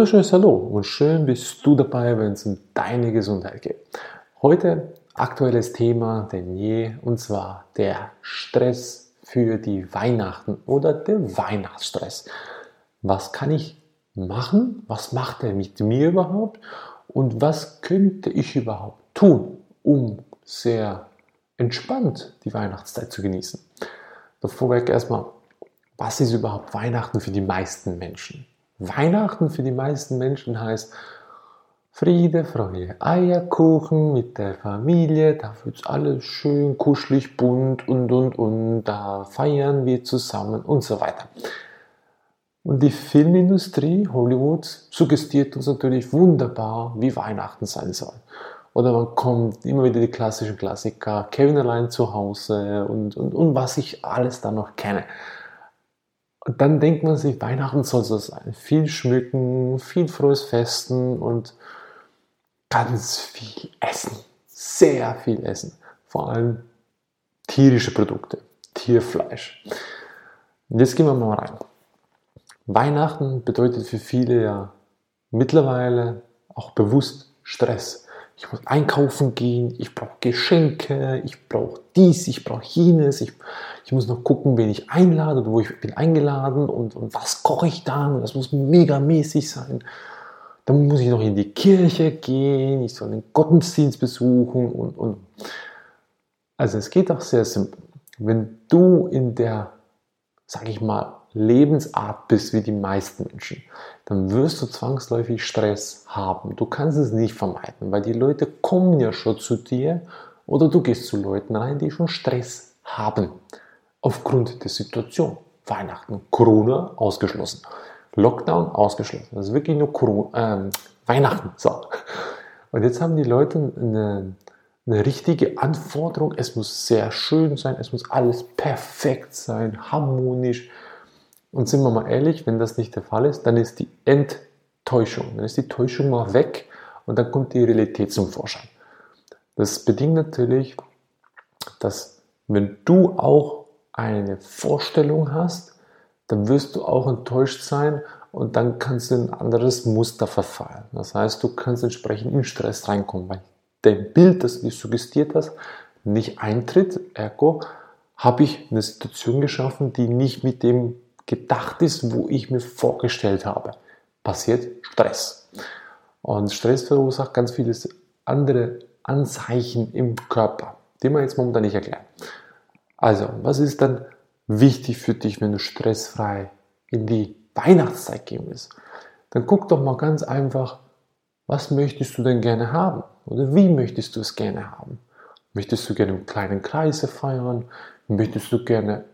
wunderschönes Hallo und schön bist du dabei, wenn es um deine Gesundheit geht. Heute aktuelles Thema denn je und zwar der Stress für die Weihnachten oder der Weihnachtsstress. Was kann ich machen? Was macht er mit mir überhaupt? Und was könnte ich überhaupt tun, um sehr entspannt die Weihnachtszeit zu genießen? Vorweg erstmal, was ist überhaupt Weihnachten für die meisten Menschen? Weihnachten für die meisten Menschen heißt Friede, Freude, Eierkuchen mit der Familie, da wird alles schön kuschelig, bunt und und und, da feiern wir zusammen und so weiter. Und die Filmindustrie, Hollywood, suggestiert uns natürlich wunderbar, wie Weihnachten sein soll. Oder man kommt immer wieder die klassischen Klassiker, Kevin allein zu Hause und, und, und was ich alles da noch kenne. Und dann denkt man sich, Weihnachten soll so sein. Viel schmücken, viel frohes Festen und ganz viel Essen. Sehr viel Essen. Vor allem tierische Produkte, Tierfleisch. Und jetzt gehen wir mal rein. Weihnachten bedeutet für viele ja mittlerweile auch bewusst Stress ich muss einkaufen gehen, ich brauche Geschenke, ich brauche dies, ich brauche jenes, ich, ich muss noch gucken, wen ich einlade wo ich bin eingeladen und, und was koche ich dann, das muss megamäßig sein. Dann muss ich noch in die Kirche gehen, ich soll den Gottesdienst besuchen und, und. Also es geht auch sehr simpel. Wenn du in der, sag ich mal, Lebensart bist wie die meisten Menschen, dann wirst du zwangsläufig Stress haben. Du kannst es nicht vermeiden, weil die Leute kommen ja schon zu dir oder du gehst zu Leuten rein, die schon Stress haben. Aufgrund der Situation. Weihnachten, Corona ausgeschlossen. Lockdown ausgeschlossen. Das ist wirklich nur Corona, äh, Weihnachten. So. Und jetzt haben die Leute eine, eine richtige Anforderung. Es muss sehr schön sein, es muss alles perfekt sein, harmonisch und sind wir mal ehrlich, wenn das nicht der Fall ist, dann ist die Enttäuschung, dann ist die Täuschung mal weg und dann kommt die Realität zum Vorschein. Das bedingt natürlich, dass wenn du auch eine Vorstellung hast, dann wirst du auch enttäuscht sein und dann kannst du in ein anderes Muster verfallen. Das heißt, du kannst entsprechend in Stress reinkommen, weil dein Bild, das du suggestiert hast, nicht eintritt. Ergo habe ich eine Situation geschaffen, die nicht mit dem gedacht ist, wo ich mir vorgestellt habe. Passiert Stress. Und Stress verursacht ganz viele andere Anzeichen im Körper, die wir jetzt momentan nicht erklären. Also, was ist dann wichtig für dich, wenn du stressfrei in die Weihnachtszeit gehen willst? Dann guck doch mal ganz einfach, was möchtest du denn gerne haben? Oder wie möchtest du es gerne haben? Möchtest du gerne im kleinen Kreise feiern? Möchtest du gerne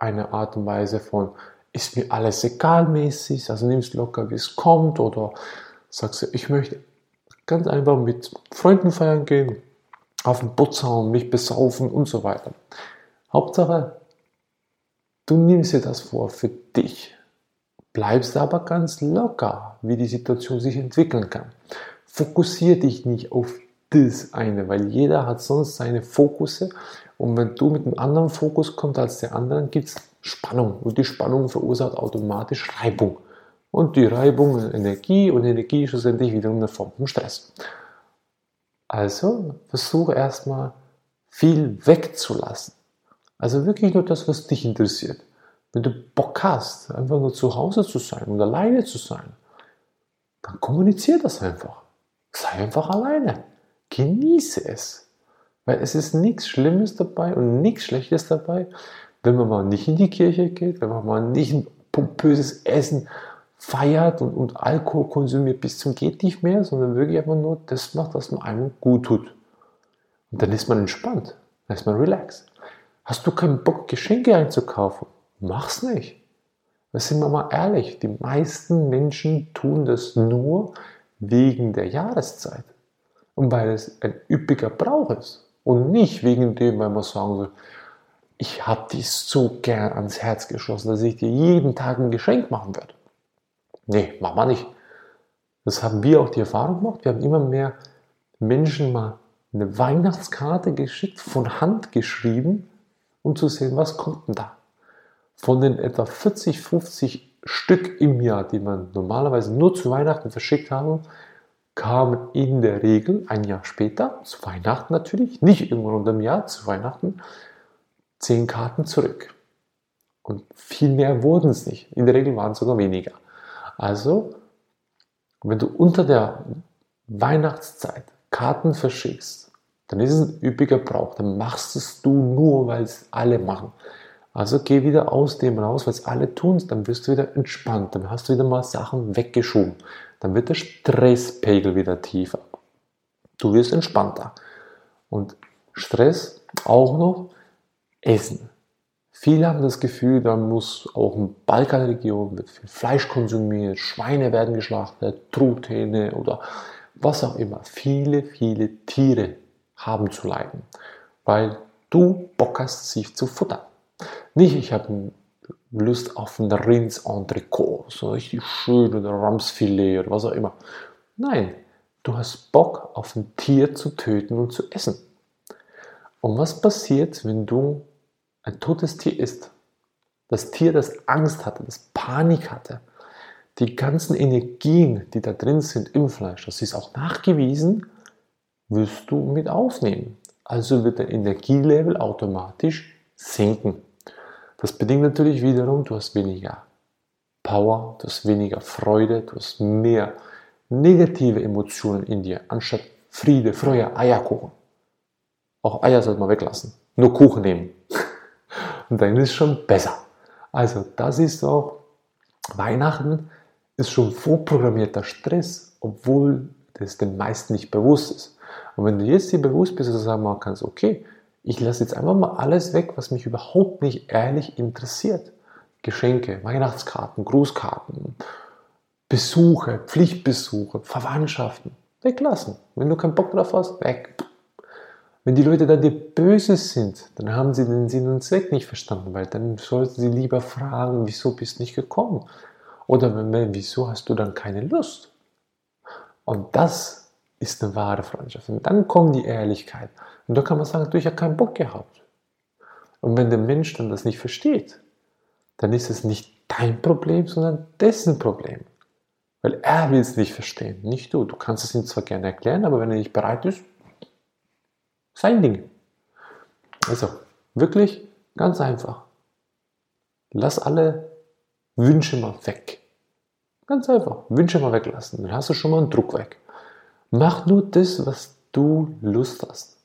eine Art und Weise von ist mir alles egal mäßig, also nimmst locker, wie es kommt oder sagst du, ich möchte ganz einfach mit Freunden feiern gehen, auf den Putzhauen, mich besaufen und so weiter. Hauptsache, du nimmst dir das vor für dich. Bleibst aber ganz locker, wie die Situation sich entwickeln kann. Fokussiere dich nicht auf das eine, weil jeder hat sonst seine Fokusse und wenn du mit einem anderen Fokus kommst als der andere, gibt es Spannung und die Spannung verursacht automatisch Reibung. Und die Reibung Energie und Energie schlussendlich wiederum eine Form von Stress. Also versuche erstmal viel wegzulassen. Also wirklich nur das, was dich interessiert. Wenn du Bock hast, einfach nur zu Hause zu sein und alleine zu sein, dann kommuniziere das einfach. Sei einfach alleine. Genieße es. Weil es ist nichts Schlimmes dabei und nichts Schlechtes dabei, wenn man mal nicht in die Kirche geht, wenn man mal nicht ein pompöses Essen feiert und, und Alkohol konsumiert bis zum geht nicht mehr, sondern wirklich einfach nur das macht, was man einem gut tut. Und dann ist man entspannt, dann ist man relaxed. Hast du keinen Bock, Geschenke einzukaufen? Mach's nicht. Wir sind wir mal ehrlich, die meisten Menschen tun das nur wegen der Jahreszeit und weil es ein üppiger Brauch ist und nicht wegen dem, weil man sagen will, ich habe dich so gern ans Herz geschlossen, dass ich dir jeden Tag ein Geschenk machen werde. Nee, machen wir nicht. Das haben wir auch die Erfahrung gemacht. Wir haben immer mehr Menschen mal eine Weihnachtskarte geschickt, von Hand geschrieben, um zu sehen, was kommt denn da. Von den etwa 40, 50 Stück im Jahr, die man normalerweise nur zu Weihnachten verschickt haben, kamen in der Regel ein Jahr später, zu Weihnachten natürlich, nicht irgendwann unter dem Jahr, zu Weihnachten, zehn Karten zurück. Und viel mehr wurden es nicht. In der Regel waren es sogar weniger. Also, wenn du unter der Weihnachtszeit Karten verschickst, dann ist es ein üppiger Brauch. Dann machst es du nur, weil es alle machen. Also geh wieder aus dem raus, weil es alle tun, dann wirst du wieder entspannt, dann hast du wieder mal Sachen weggeschoben. Dann wird der Stresspegel wieder tiefer. Du wirst entspannter. Und Stress auch noch Essen. Viele haben das Gefühl, da muss auch in Balkanregion wird viel Fleisch konsumiert, Schweine werden geschlachtet, Truthähne oder was auch immer. Viele, viele Tiere haben zu leiden, weil du Bock hast, sie zu futtern. Nicht, ich habe Lust auf ein Rinds-Entrecot, so richtig schön oder Ramsfilet oder was auch immer. Nein, du hast Bock auf ein Tier zu töten und zu essen. Und was passiert, wenn du ein totes Tier isst? Das Tier, das Angst hatte, das Panik hatte, die ganzen Energien, die da drin sind im Fleisch, das ist auch nachgewiesen, wirst du mit aufnehmen. Also wird dein Energielevel automatisch sinken. Das bedingt natürlich wiederum, du hast weniger Power, du hast weniger Freude, du hast mehr negative Emotionen in dir, anstatt Friede, Freude, Eierkuchen. Auch Eier sollte man weglassen. Nur Kuchen nehmen. Und dann ist es schon besser. Also, das ist auch, Weihnachten ist schon vorprogrammierter Stress, obwohl das den meisten nicht bewusst ist. Und wenn du jetzt dir bewusst bist, dass du sagen kannst, okay, ich lasse jetzt einfach mal alles weg, was mich überhaupt nicht ehrlich interessiert. Geschenke, Weihnachtskarten, Grußkarten, Besuche, Pflichtbesuche, Verwandtschaften. Weglassen. Wenn du keinen Bock drauf hast, weg. Wenn die Leute dann dir böse sind, dann haben sie den Sinn und Zweck nicht verstanden, weil dann sollten sie lieber fragen, wieso bist du nicht gekommen? Oder wenn, wieso hast du dann keine Lust? Und das ist eine wahre Freundschaft. Und dann kommt die Ehrlichkeit. Und da kann man sagen, du, ich habe keinen Bock gehabt. Und wenn der Mensch dann das nicht versteht, dann ist es nicht dein Problem, sondern dessen Problem. Weil er will es nicht verstehen, nicht du. Du kannst es ihm zwar gerne erklären, aber wenn er nicht bereit ist, sein Ding. Also, wirklich ganz einfach. Lass alle Wünsche mal weg. Ganz einfach. Wünsche mal weglassen. Dann hast du schon mal einen Druck weg. Mach nur das, was du Lust hast.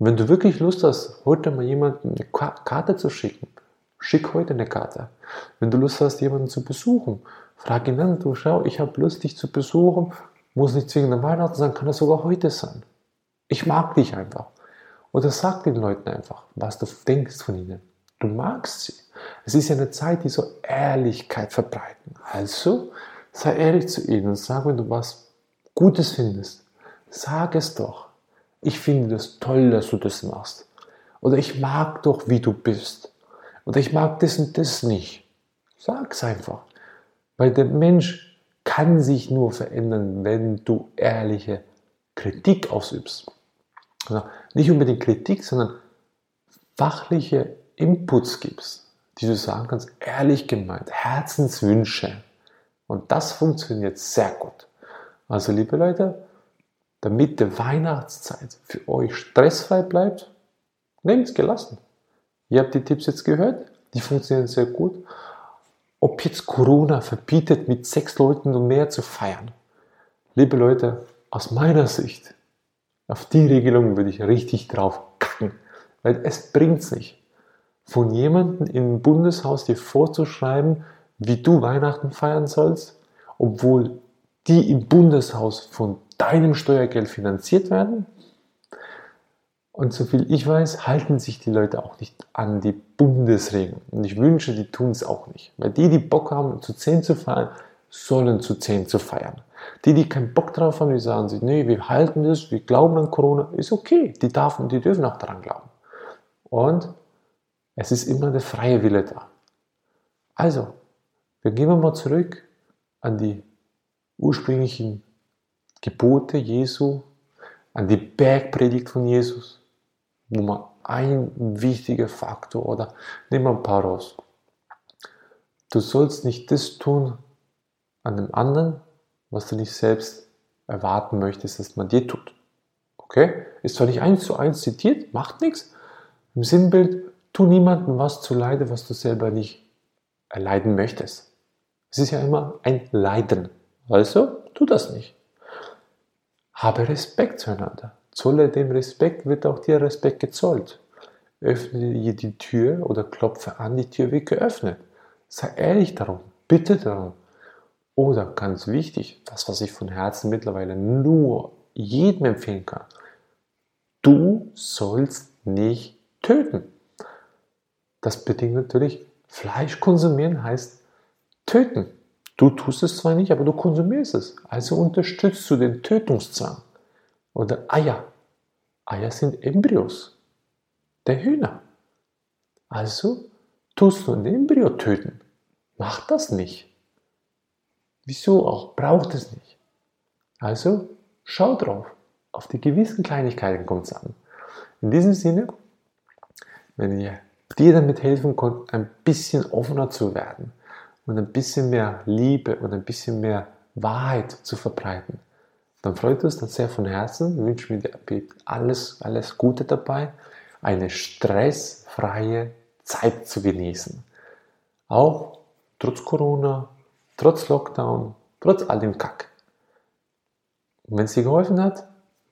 Wenn du wirklich Lust hast, heute mal jemanden eine Karte zu schicken, schick heute eine Karte. Wenn du Lust hast, jemanden zu besuchen, frag ihn an, du schau, ich habe Lust, dich zu besuchen, muss nicht zwingend am Weihnachten sein, kann das sogar heute sein. Ich mag dich einfach. Oder sag den Leuten einfach, was du denkst von ihnen. Du magst sie. Es ist ja eine Zeit, die so Ehrlichkeit verbreiten. Also sei ehrlich zu ihnen und sag, wenn du was Gutes findest, sag es doch ich finde das toll, dass du das machst. Oder ich mag doch, wie du bist. Oder ich mag das und das nicht. Sag's einfach. Weil der Mensch kann sich nur verändern, wenn du ehrliche Kritik ausübst. Also nicht unbedingt Kritik, sondern fachliche Inputs gibst, die du sagen kannst, ehrlich gemeint, Herzenswünsche. Und das funktioniert sehr gut. Also liebe Leute, damit die Weihnachtszeit für euch stressfrei bleibt, nehmt es gelassen. Ihr habt die Tipps jetzt gehört, die funktionieren sehr gut. Ob jetzt Corona verbietet, mit sechs Leuten und mehr zu feiern. Liebe Leute, aus meiner Sicht, auf die Regelung würde ich richtig drauf kacken, weil es bringt es nicht. Von jemandem im Bundeshaus dir vorzuschreiben, wie du Weihnachten feiern sollst, obwohl die im Bundeshaus von deinem Steuergeld finanziert werden. Und soviel ich weiß, halten sich die Leute auch nicht an die Bundesregeln. Und ich wünsche, die tun es auch nicht. Weil die, die Bock haben, zu 10 zu feiern, sollen zu 10 zu feiern. Die, die keinen Bock drauf haben, die sagen sich, nee, wir halten das, wir glauben an Corona, ist okay. Die, darf, die dürfen auch daran glauben. Und es ist immer der freie Wille da. Also, wir gehen mal zurück an die ursprünglichen Gebote Jesu, an die Bergpredigt von Jesus, wo man ein wichtiger Faktor oder nehmen wir ein paar raus. du sollst nicht das tun an dem anderen, was du nicht selbst erwarten möchtest, dass man dir tut. Okay? Ist zwar nicht eins zu eins zitiert, macht nichts. Im Sinnbild, tu niemandem was zu leide, was du selber nicht erleiden möchtest. Es ist ja immer ein Leiden. Also, tu das nicht. Habe Respekt zueinander. Zolle dem Respekt, wird auch dir Respekt gezollt. Öffne dir die Tür oder klopfe an, die Tür wird geöffnet. Sei ehrlich darum, bitte darum. Oder ganz wichtig, das, was ich von Herzen mittlerweile nur jedem empfehlen kann. Du sollst nicht töten. Das bedingt natürlich, Fleisch konsumieren heißt töten. Du tust es zwar nicht, aber du konsumierst es. Also unterstützt du den Tötungszwang. Oder Eier. Eier sind Embryos der Hühner. Also tust du ein Embryo töten. Mach das nicht. Wieso auch? Braucht es nicht. Also schau drauf. Auf die gewissen Kleinigkeiten kommt es an. In diesem Sinne, wenn ihr dir damit helfen konnte, ein bisschen offener zu werden und ein bisschen mehr Liebe und ein bisschen mehr Wahrheit zu verbreiten, dann freut uns das sehr von Herzen. Ich wünsche mir alles, alles Gute dabei, eine stressfreie Zeit zu genießen. Auch trotz Corona, trotz Lockdown, trotz all dem Kack. Und wenn es dir geholfen hat,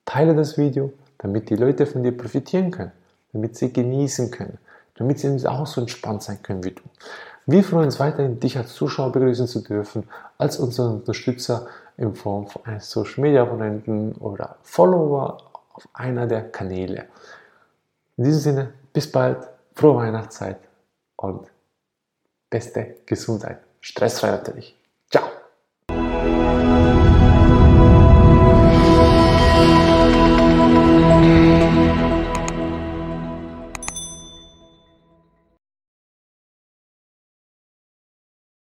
teile das Video, damit die Leute von dir profitieren können, damit sie genießen können, damit sie auch so entspannt sein können wie du. Wir freuen uns weiterhin, dich als Zuschauer begrüßen zu dürfen, als unseren Unterstützer in Form von eines Social Media Abonnenten oder Follower auf einer der Kanäle. In diesem Sinne, bis bald, frohe Weihnachtszeit und beste Gesundheit. Stressfrei natürlich.